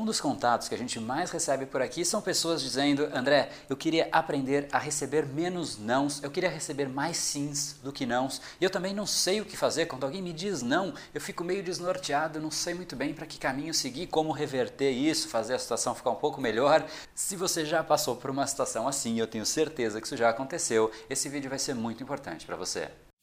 Um dos contatos que a gente mais recebe por aqui são pessoas dizendo: André, eu queria aprender a receber menos nãos, eu queria receber mais sims do que nãos, e eu também não sei o que fazer. Quando alguém me diz não, eu fico meio desnorteado, não sei muito bem para que caminho seguir, como reverter isso, fazer a situação ficar um pouco melhor. Se você já passou por uma situação assim, eu tenho certeza que isso já aconteceu, esse vídeo vai ser muito importante para você.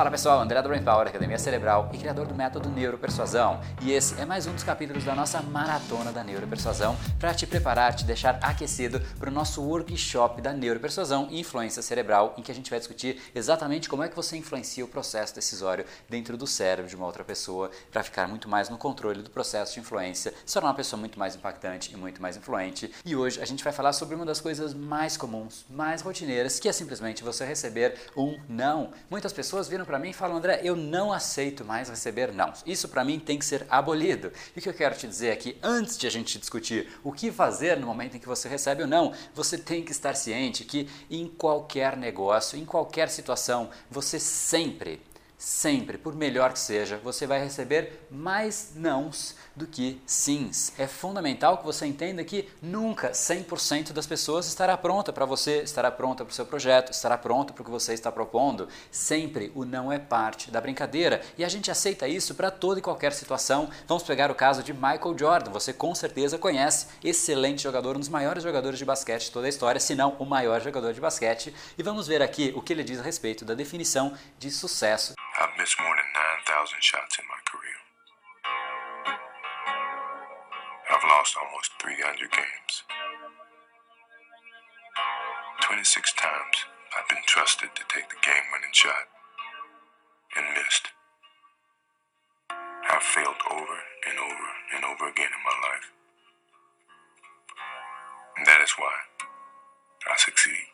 Fala pessoal, André do Brain Power, Academia Cerebral e criador do método Neuropersuasão. E esse é mais um dos capítulos da nossa maratona da Neuropersuasão para te preparar, te deixar aquecido para o nosso workshop da Neuropersuasão e Influência Cerebral, em que a gente vai discutir exatamente como é que você influencia o processo decisório dentro do cérebro de uma outra pessoa para ficar muito mais no controle do processo de influência, se tornar uma pessoa muito mais impactante e muito mais influente. E hoje a gente vai falar sobre uma das coisas mais comuns, mais rotineiras, que é simplesmente você receber um não. Muitas pessoas viram para mim e falam, André, eu não aceito mais receber não. Isso para mim tem que ser abolido. E o que eu quero te dizer aqui, antes de a gente discutir o que fazer no momento em que você recebe o não, você tem que estar ciente que em qualquer negócio, em qualquer situação, você sempre sempre, por melhor que seja, você vai receber mais nãos do que sims. É fundamental que você entenda que nunca 100% das pessoas estará pronta para você, estará pronta para o seu projeto, estará pronta para o que você está propondo. Sempre o não é parte da brincadeira e a gente aceita isso para toda e qualquer situação. Vamos pegar o caso de Michael Jordan, você com certeza conhece, excelente jogador, um dos maiores jogadores de basquete de toda a história, se não o maior jogador de basquete, e vamos ver aqui o que ele diz a respeito da definição de sucesso. I've missed more than 9,000 shots in my career. I've lost almost 300 games. 26 times I've been trusted to take the game winning shot and missed. I've failed over and over and over again in my life. And that is why I succeed.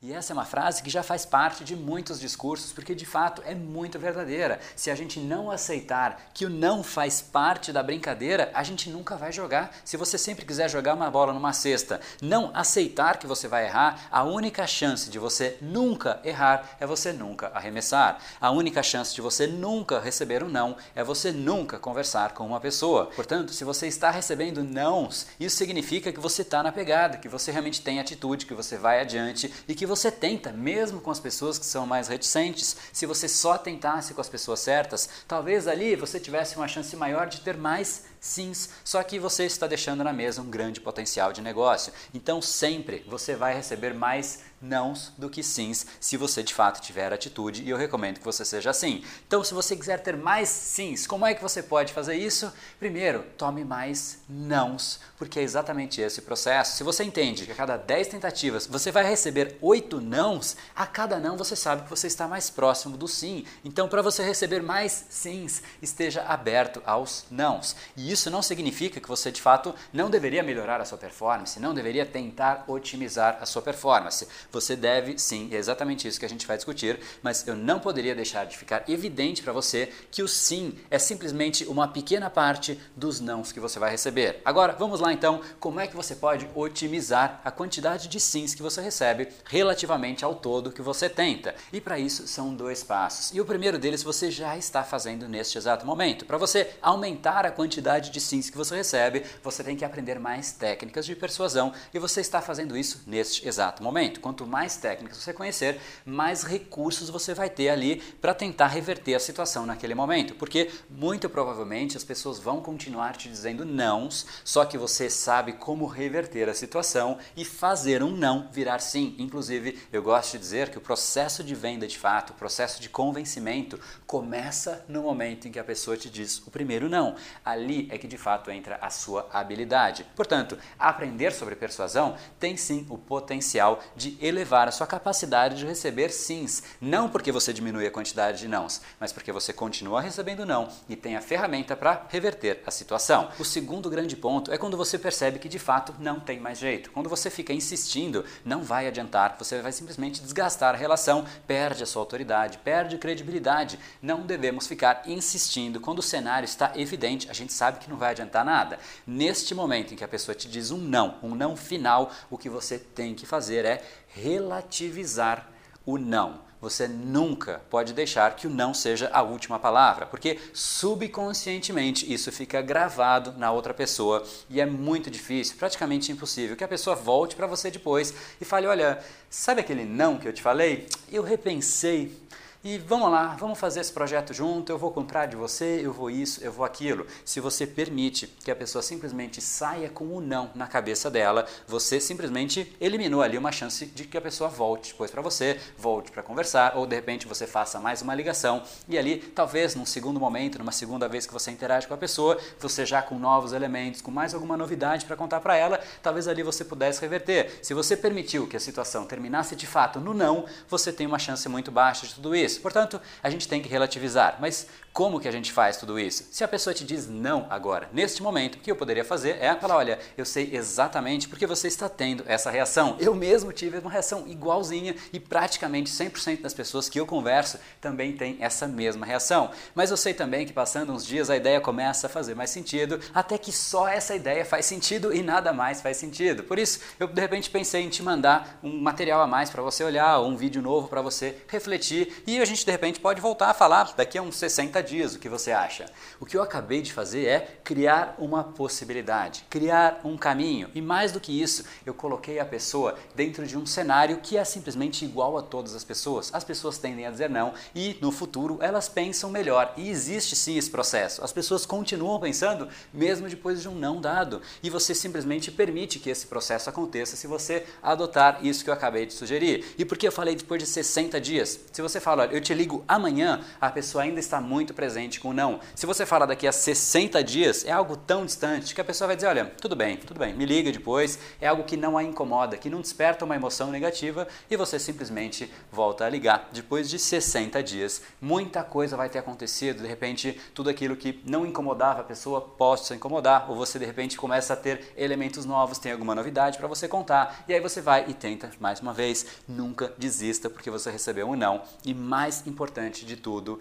E essa é uma frase que já faz parte de muitos discursos, porque de fato é muito verdadeira. Se a gente não aceitar que o não faz parte da brincadeira, a gente nunca vai jogar. Se você sempre quiser jogar uma bola numa cesta, não aceitar que você vai errar, a única chance de você nunca errar é você nunca arremessar. A única chance de você nunca receber um não é você nunca conversar com uma pessoa. Portanto, se você está recebendo nãos, isso significa que você está na pegada, que você realmente tem atitude, que você vai adiante e que você tenta, mesmo com as pessoas que são mais reticentes, se você só tentasse com as pessoas certas, talvez ali você tivesse uma chance maior de ter mais sims, só que você está deixando na mesa um grande potencial de negócio. Então sempre você vai receber mais nãos do que sims se você de fato tiver atitude e eu recomendo que você seja assim. Então se você quiser ter mais sims, como é que você pode fazer isso? Primeiro, tome mais nãos, porque é exatamente esse processo. Se você entende que a cada 10 tentativas você vai receber 8 nãos, a cada não você sabe que você está mais próximo do sim. Então para você receber mais sims, esteja aberto aos nãos. E isso não significa que você de fato não deveria melhorar a sua performance, não deveria tentar otimizar a sua performance. Você deve sim, é exatamente isso que a gente vai discutir, mas eu não poderia deixar de ficar evidente para você que o sim é simplesmente uma pequena parte dos nãos que você vai receber. Agora, vamos lá então, como é que você pode otimizar a quantidade de sims que você recebe relativamente ao todo que você tenta? E para isso são dois passos. E o primeiro deles você já está fazendo neste exato momento. Para você aumentar a quantidade quantidade de sims que você recebe, você tem que aprender mais técnicas de persuasão e você está fazendo isso neste exato momento. Quanto mais técnicas você conhecer, mais recursos você vai ter ali para tentar reverter a situação naquele momento, porque muito provavelmente as pessoas vão continuar te dizendo nãos, só que você sabe como reverter a situação e fazer um não virar sim. Inclusive, eu gosto de dizer que o processo de venda de fato, o processo de convencimento começa no momento em que a pessoa te diz o primeiro não. Ali é que de fato entra a sua habilidade. Portanto, aprender sobre persuasão tem sim o potencial de elevar a sua capacidade de receber sims, não porque você diminui a quantidade de nãos, mas porque você continua recebendo não e tem a ferramenta para reverter a situação. O segundo grande ponto é quando você percebe que de fato não tem mais jeito. Quando você fica insistindo, não vai adiantar, você vai simplesmente desgastar a relação, perde a sua autoridade, perde credibilidade. Não devemos ficar insistindo quando o cenário está evidente, a gente sabe que não vai adiantar nada. Neste momento em que a pessoa te diz um não, um não final, o que você tem que fazer é relativizar o não. Você nunca pode deixar que o não seja a última palavra, porque subconscientemente isso fica gravado na outra pessoa e é muito difícil, praticamente impossível, que a pessoa volte para você depois e fale: Olha, sabe aquele não que eu te falei? Eu repensei e vamos lá, vamos fazer esse projeto junto, eu vou comprar de você, eu vou isso, eu vou aquilo. Se você permite que a pessoa simplesmente saia com o não na cabeça dela, você simplesmente eliminou ali uma chance de que a pessoa volte depois para você, volte para conversar, ou de repente você faça mais uma ligação e ali, talvez num segundo momento, numa segunda vez que você interage com a pessoa, você já com novos elementos, com mais alguma novidade para contar para ela, talvez ali você pudesse reverter. Se você permitiu que a situação terminasse de fato no não, você tem uma chance muito baixa de tudo isso isso. Portanto, a gente tem que relativizar. Mas como que a gente faz tudo isso? Se a pessoa te diz não agora, neste momento, o que eu poderia fazer é falar: olha, eu sei exatamente porque você está tendo essa reação. Eu mesmo tive uma reação igualzinha e praticamente 100% das pessoas que eu converso também têm essa mesma reação. Mas eu sei também que passando uns dias a ideia começa a fazer mais sentido, até que só essa ideia faz sentido e nada mais faz sentido. Por isso, eu de repente pensei em te mandar um material a mais para você olhar, um vídeo novo para você refletir e a gente de repente pode voltar a falar daqui a uns 60 dias o que você acha. O que eu acabei de fazer é criar uma possibilidade, criar um caminho e mais do que isso, eu coloquei a pessoa dentro de um cenário que é simplesmente igual a todas as pessoas. As pessoas tendem a dizer não e no futuro elas pensam melhor e existe sim esse processo. As pessoas continuam pensando mesmo depois de um não dado e você simplesmente permite que esse processo aconteça se você adotar isso que eu acabei de sugerir. E por que eu falei depois de 60 dias? Se você fala, eu te ligo amanhã, a pessoa ainda está muito presente com o não. Se você fala daqui a 60 dias, é algo tão distante que a pessoa vai dizer: olha, tudo bem, tudo bem, me liga depois. É algo que não a incomoda, que não desperta uma emoção negativa e você simplesmente volta a ligar. Depois de 60 dias, muita coisa vai ter acontecido. De repente, tudo aquilo que não incomodava a pessoa possa incomodar, ou você de repente começa a ter elementos novos, tem alguma novidade para você contar, e aí você vai e tenta mais uma vez. Nunca desista porque você recebeu um não. E mais mais importante de tudo,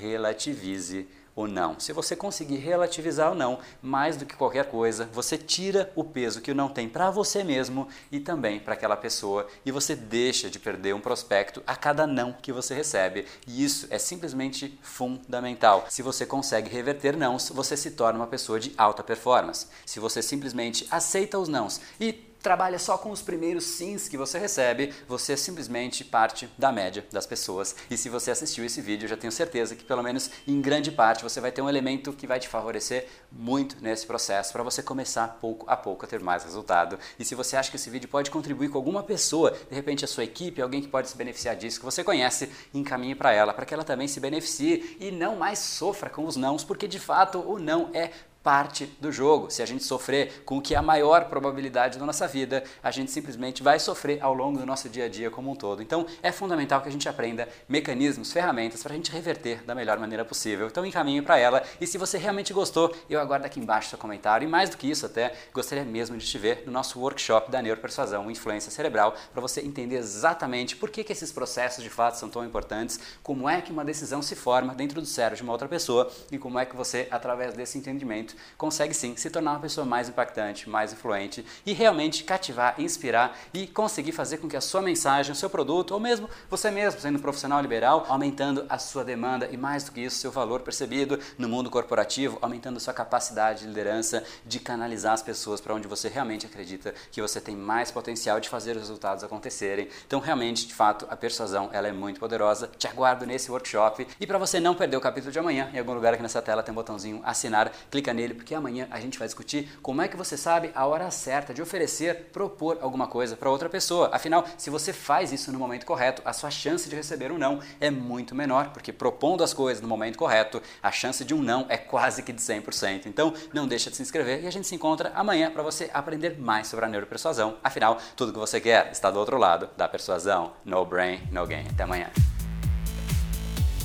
relativize o não. Se você conseguir relativizar o não, mais do que qualquer coisa, você tira o peso que o não tem para você mesmo e também para aquela pessoa e você deixa de perder um prospecto a cada não que você recebe. E isso é simplesmente fundamental. Se você consegue reverter nãos, você se torna uma pessoa de alta performance. Se você simplesmente aceita os nãos e trabalha só com os primeiros sims que você recebe, você é simplesmente parte da média das pessoas. E se você assistiu esse vídeo, já tenho certeza que pelo menos em grande parte você vai ter um elemento que vai te favorecer muito nesse processo para você começar pouco a pouco a ter mais resultado. E se você acha que esse vídeo pode contribuir com alguma pessoa, de repente a sua equipe, alguém que pode se beneficiar disso, que você conhece, encaminhe para ela, para que ela também se beneficie e não mais sofra com os nãos, porque de fato o não é parte do jogo. Se a gente sofrer com o que é a maior probabilidade da nossa vida, a gente simplesmente vai sofrer ao longo do nosso dia a dia como um todo. Então é fundamental que a gente aprenda mecanismos, ferramentas para a gente reverter da melhor maneira possível. Então encaminhe para ela e se você realmente gostou, eu aguardo aqui embaixo seu comentário e mais do que isso até, gostaria mesmo de te ver no nosso workshop da neuropersuasão, influência cerebral, para você entender exatamente por que, que esses processos de fato são tão importantes, como é que uma decisão se forma dentro do cérebro de uma outra pessoa e como é que você, através desse entendimento, consegue sim se tornar uma pessoa mais impactante, mais influente e realmente cativar, inspirar e conseguir fazer com que a sua mensagem, o seu produto, ou mesmo você mesmo, sendo um profissional liberal, aumentando a sua demanda e mais do que isso, seu valor percebido no mundo corporativo, aumentando a sua capacidade de liderança, de canalizar as pessoas para onde você realmente acredita que você tem mais potencial de fazer os resultados acontecerem. Então, realmente, de fato, a persuasão ela é muito poderosa. Te aguardo nesse workshop. E para você não perder o capítulo de amanhã, em algum lugar aqui nessa tela tem um botãozinho assinar, clica nele nele, porque amanhã a gente vai discutir como é que você sabe a hora certa de oferecer, propor alguma coisa para outra pessoa. Afinal, se você faz isso no momento correto, a sua chance de receber um não é muito menor, porque propondo as coisas no momento correto, a chance de um não é quase que de 100%. Então, não deixa de se inscrever e a gente se encontra amanhã para você aprender mais sobre a neuropersuasão. Afinal, tudo que você quer está do outro lado da persuasão. No brain, no gain. Até amanhã.